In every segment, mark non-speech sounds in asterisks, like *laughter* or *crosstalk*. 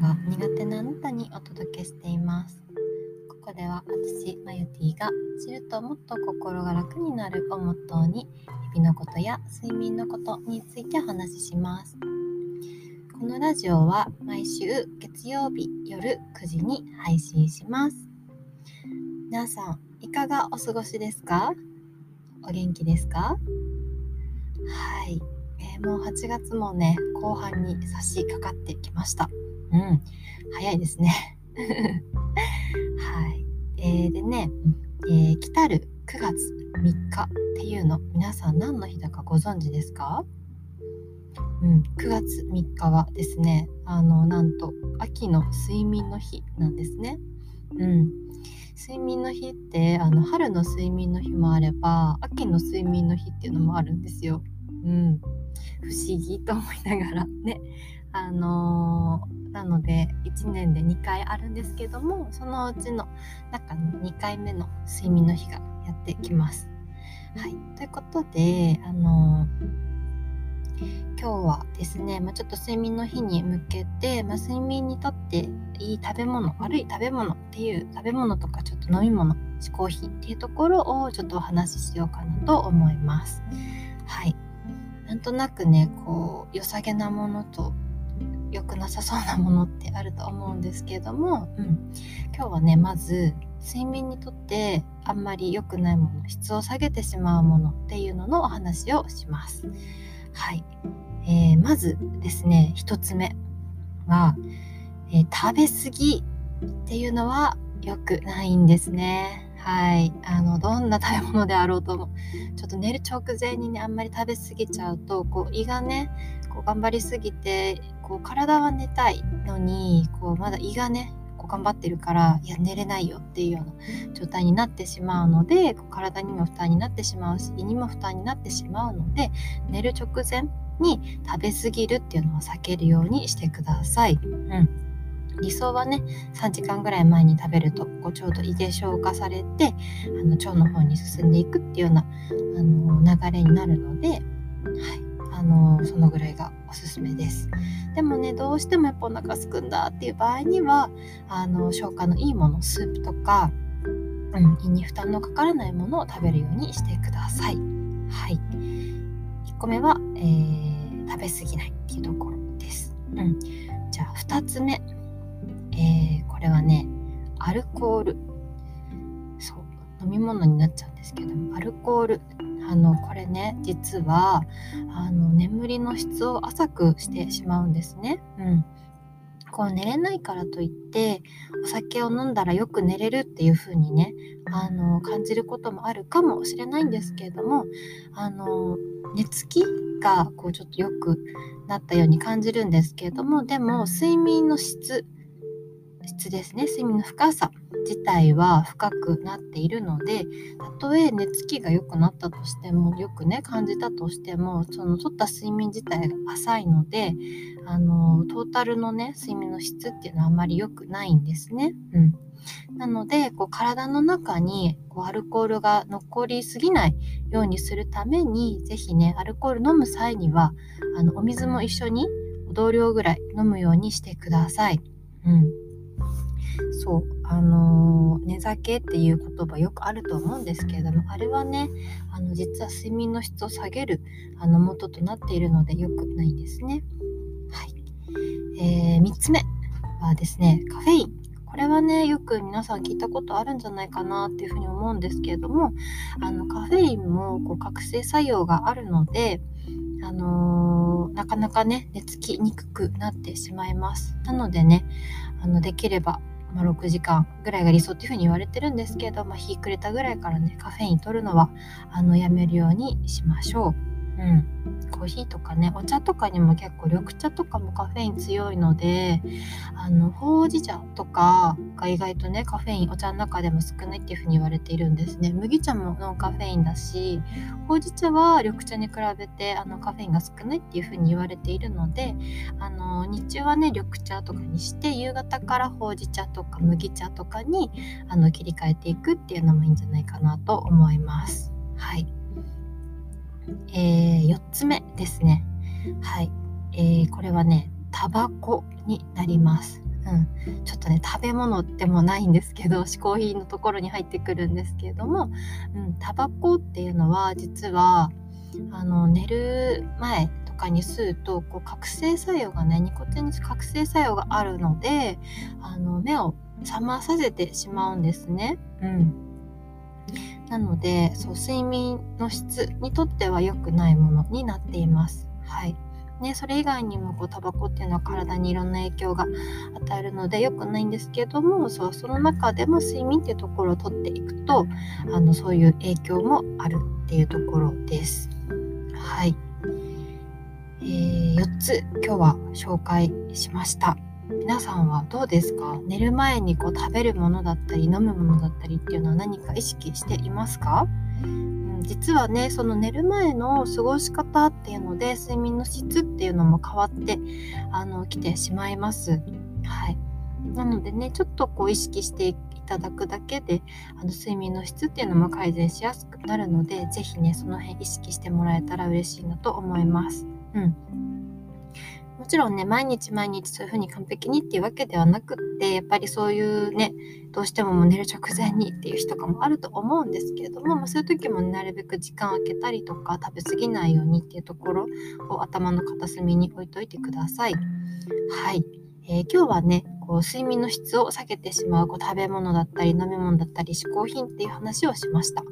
が苦手なあなたにお届けしています。ここでは私マユティが知るともっと心が楽になるをモットーに日々のことや睡眠のことについてお話しします。このラジオは毎週月曜日夜9時に配信します。皆さんいかがお過ごしですか？お元気ですか？はい、えー、もう8月もね後半に差し掛かってきました。うん。早いですね。*laughs* はい、えー、でね、えー、来たる9月3日っていうの皆さん何の日だかご存知ですか？うん、9月3日はですねあのなんと秋の睡眠の日なんですね。うん、睡眠の日ってあの春の睡眠の日もあれば秋の睡眠の日っていうのもあるんですよ。うん、不思議と思いながら *laughs* ね。あのー、なので1年で2回あるんですけどもそのうちの中の2回目の睡眠の日がやってきます。はい、ということで、あのー今日はですね、まあ、ちょっと睡眠の日に向けて、まあ、睡眠にとっていい食べ物悪い食べ物っていう食べ物とかちょっと飲み物嗜好品っていうところをちょっとお話ししようかなと思います。はいなんとなくねこう良さげなものと良くなさそうなものってあると思うんですけども、うん、今日はねまず睡眠にとってあんまり良くないもの質を下げてしまうものっていうののお話をします。はい、えー、まずですね1つ目は、えー、食べ過ぎっていうのは良くないんですね。はい。あの、どんな食べ物であろうとも、ちょっと寝る直前にね、あんまり食べ過ぎちゃうと、こう、胃がね、こう頑張りすぎて、こう、体は寝たいのに、こう、まだ胃がね、こう頑張ってるから、いや、寝れないよっていうような状態になってしまうので、こう体にも負担になってしまうし、胃にも負担になってしまうので、寝る直前に食べ過ぎるっていうのは避けるようにしてください。うん理想はね3時間ぐらい前に食べるとこうちょうど胃で消化されてあの腸の方に進んでいくっていうようなあの流れになるので、はい、あのそのぐらいがおすすめです。でもねどうしてもやっぱお腹すくんだっていう場合にはあの消化のいいものスープとか、うん、胃に負担のかからないものを食べるようにしてください。はい、1個目は、えー、食べ過ぎないっていうところです。うん、じゃあ2つ目、れはねアルコール。そう飲み物になっちゃうんですけどアルコール。あのこれね実はあの眠りの質を浅くしてしまうんですね。うん。こう寝れないからといってお酒を飲んだらよく寝れるっていう風にねあの感じることもあるかもしれないんですけれどもあの寝つきがこうちょっと良くなったように感じるんですけれどもでも睡眠の質質ですね睡眠の深さ自体は深くなっているのでたとえ寝つきが良くなったとしてもよくね感じたとしてもその取った睡眠自体が浅いのであのトータルのね睡眠の質っていうのはあまり良くないんですね。うんなのでこう体の中にこうアルコールが残りすぎないようにするために是非ねアルコール飲む際にはあのお水も一緒に同量ぐらい飲むようにしてください。うんそうあの、寝酒っていう言葉よくあると思うんですけれどもあれはねあの実は睡眠の質を下げるあの元となっているのでよくないんですね。はい、えー、3つ目はですねカフェインこれはねよく皆さん聞いたことあるんじゃないかなっていうふうに思うんですけれどもあのカフェインもこう覚醒作用があるのであのー、なかなかね寝つきにくくなってしまいますなのでねあのできればまあ、6時間ぐらいが理想っていうふうに言われてるんですけど、まあ、日暮れたぐらいからねカフェイン取るのはあのやめるようにしましょう。うん、コーヒーとかねお茶とかにも結構緑茶とかもカフェイン強いのであのほうじ茶とかが意外とねカフェインお茶の中でも少ないっていう風に言われているんですね。麦茶もノンカフェインだしほうじ茶は緑茶に比べてあのカフェインが少ないっていう風に言われているのであの日中はね緑茶とかにして夕方からほうじ茶とか麦茶とかにあの切り替えていくっていうのもいいんじゃないかなと思います。えー、4つ目ですね。はい。えー、これはね、タバコになります。うん、ちょっとね食べ物でもないんですけど *laughs* 嗜好品のところに入ってくるんですけれども、うん、タバコっていうのは実はあの寝る前とかに吸うとこう覚醒作用がねニコチンに覚醒作用があるのであの目を覚まさせてしまうんですね。うんなのでそう睡眠の質にとっては良くないものになっています。はいね、それ以外にもこうタバコっていうのは体にいろんな影響が与えるので良くないんですけどもそうその中でも睡眠っていうところをとっていくとあのそういう影響もあるっていうところです。はい、えー、4つ今日は紹介しました。皆さんはどうですか？寝る前にこう食べるものだったり飲むものだったりっていうのは何か意識していますか？ん実はねその寝る前の過ごし方っていうので睡眠の質っていうのも変わってあの来てしまいます。はいなのでねちょっとこう意識していただくだけであの睡眠の質っていうのも改善しやすくなるので是非ねその辺意識してもらえたら嬉しいなと思います。うんもちろんね、毎日毎日そういう風に完璧にっていうわけではなくって、やっぱりそういうね、どうしてももう寝る直前にっていう日とかもあると思うんですけれども、まあ、そういう時もなるべく時間を空けたりとか、食べ過ぎないようにっていうところを頭の片隅に置いといてください。はい。えー、今日はね、こう睡眠の質を下げてしまうこう食べ物だったり飲み物だったり嗜好品っていう話をしました。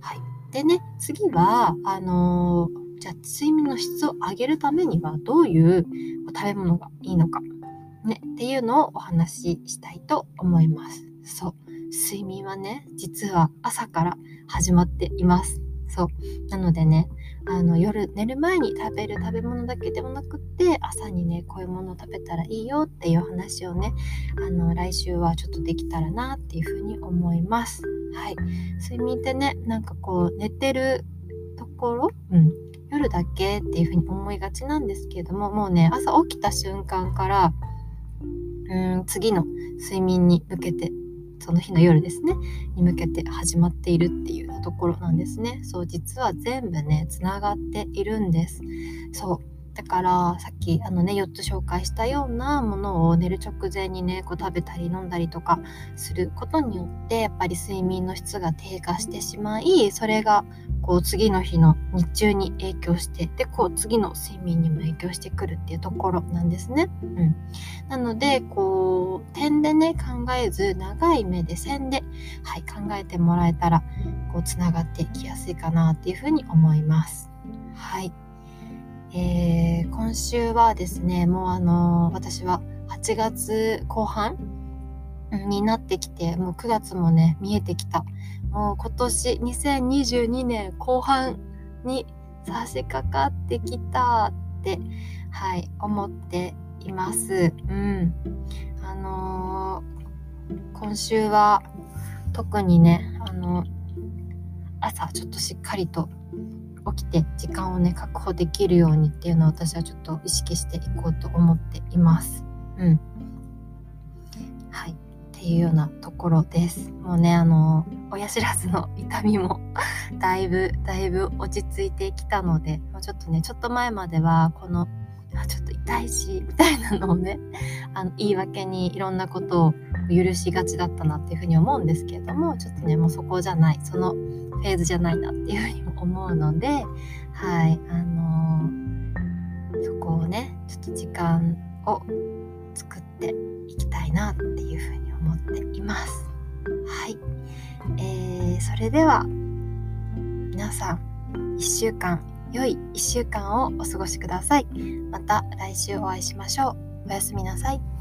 はい。でね、次は、あのーじゃあ睡眠の質を上げるためにはどういう食べ物がいいのか、ね、っていうのをお話ししたいと思います。そう。睡眠はね、実は朝から始まっています。そう。なのでね、あの夜寝る前に食べる食べ物だけでもなくって朝にねこういうものを食べたらいいよっていう話をねあの来週はちょっとできたらなっていうふうに思います。はい、睡眠ってねなんかこう寝てるところ、うん、夜だけっていうふうに思いがちなんですけれどももうね朝起きた瞬間からうん次の睡眠に向けてその日の夜ですねに向けて始まっているっていうところなんですね。そう実は全部ねつながっているんです。そう。だからさっきあのね4つ紹介したようなものを寝る直前にねこう食べたり飲んだりとかすることによってやっぱり睡眠の質が低下してしまいそれがこう次の日の日中に影響してでこう次の睡眠にも影響してくるっていうところなんですね。うん、なのでこう点でね考えず長い目で線で、はい、考えてもらえたらこうつながっていきやすいかなっていうふうに思います。はいえー、今週はですね、もうあの、私は8月後半になってきて、もう9月もね、見えてきた。もう今年2022年後半に差し掛かってきたって、はい、思っています。うん。あのー、今週は特にね、あの朝ちょっとしっかりと起きて時間をね確保できるようにっていうのを私はちょっと意識していこうと思っています。うん。はい。っていうようなところです。もうね、あの、親知らずの痛みも *laughs* だいぶ、だいぶ落ち着いてきたので、もうちょっとね、ちょっと前までは、この、あちょっと痛いし、みたいなのをね、あの言い訳にいろんなことを許しがちだったなっていうふうに思うんですけれども、ちょっとね、もうそこじゃない、そのフェーズじゃないなっていうふうに思うので、はい、あのー、そこをね、ちょっと時間を作っていきたいなっていうふうにそれでは、皆さん、1週間、良い1週間をお過ごしください。また来週お会いしましょう。おやすみなさい。